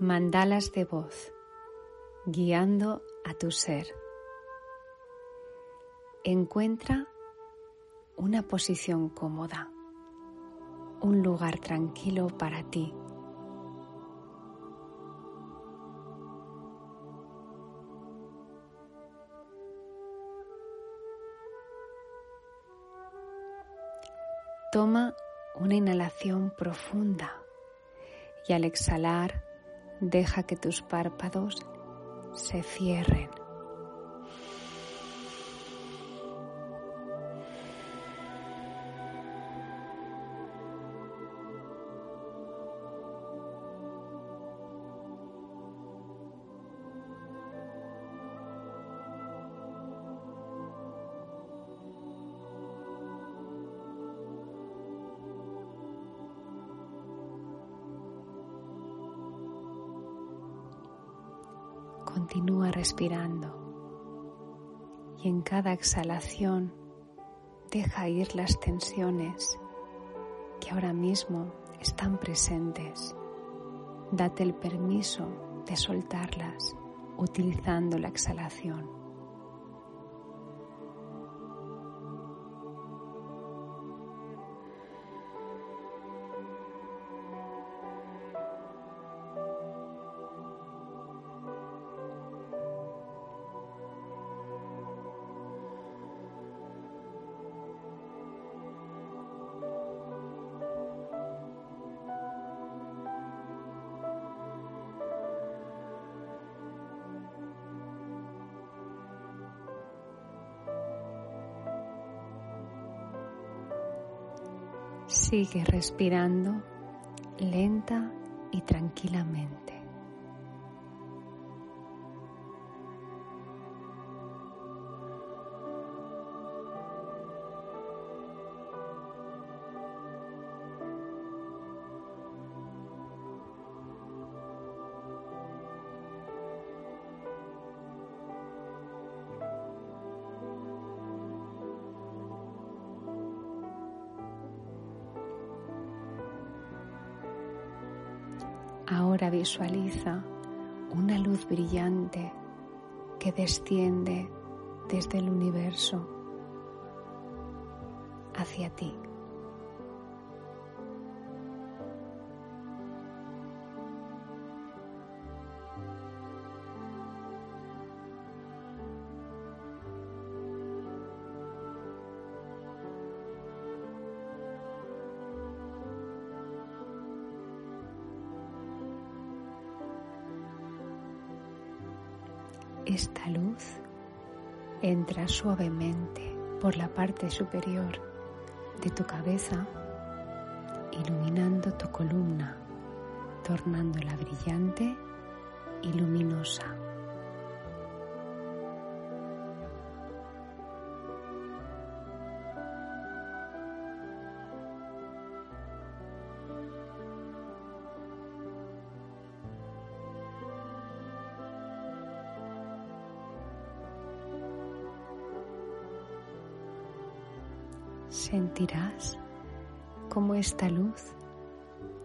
Mandalas de voz, guiando a tu ser. Encuentra una posición cómoda, un lugar tranquilo para ti. Toma una inhalación profunda y al exhalar deja que tus párpados se cierren. Continúa respirando y en cada exhalación deja ir las tensiones que ahora mismo están presentes. Date el permiso de soltarlas utilizando la exhalación. Sigue respirando lenta y tranquilamente. Ahora visualiza una luz brillante que desciende desde el universo hacia ti. Esta luz entra suavemente por la parte superior de tu cabeza, iluminando tu columna, tornándola brillante y luminosa. Sentirás cómo esta luz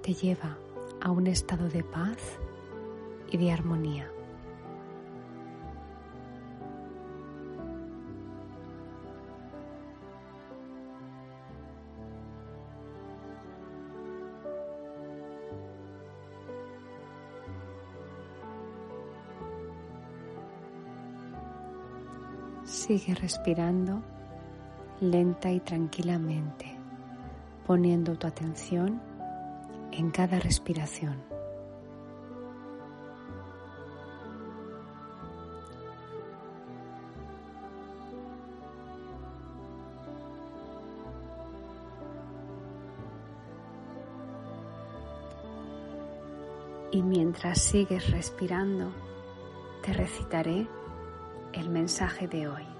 te lleva a un estado de paz y de armonía. Sigue respirando lenta y tranquilamente, poniendo tu atención en cada respiración. Y mientras sigues respirando, te recitaré el mensaje de hoy.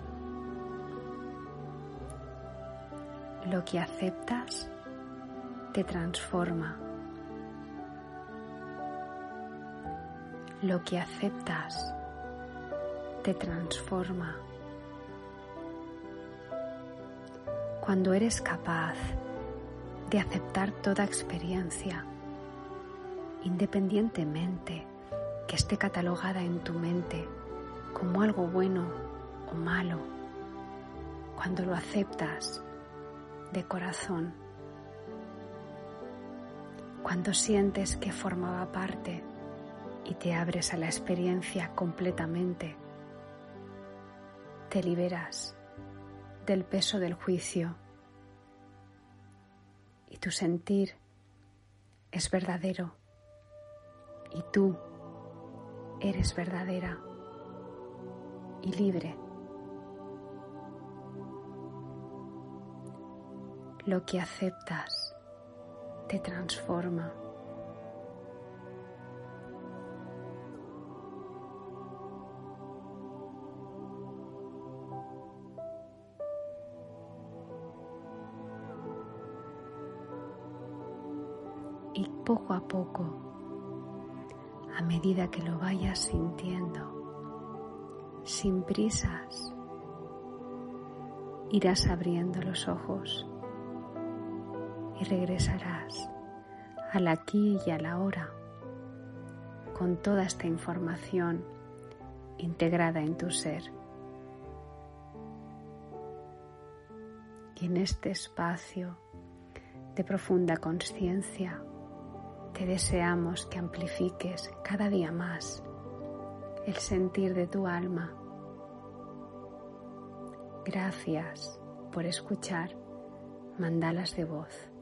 Lo que aceptas te transforma. Lo que aceptas te transforma. Cuando eres capaz de aceptar toda experiencia, independientemente que esté catalogada en tu mente como algo bueno o malo, cuando lo aceptas de corazón, cuando sientes que formaba parte y te abres a la experiencia completamente, te liberas del peso del juicio y tu sentir es verdadero y tú eres verdadera y libre. Lo que aceptas te transforma. Y poco a poco, a medida que lo vayas sintiendo, sin prisas, irás abriendo los ojos y regresarás al aquí y a la hora con toda esta información integrada en tu ser. Y en este espacio de profunda conciencia te deseamos que amplifiques cada día más el sentir de tu alma. Gracias por escuchar Mandalas de Voz.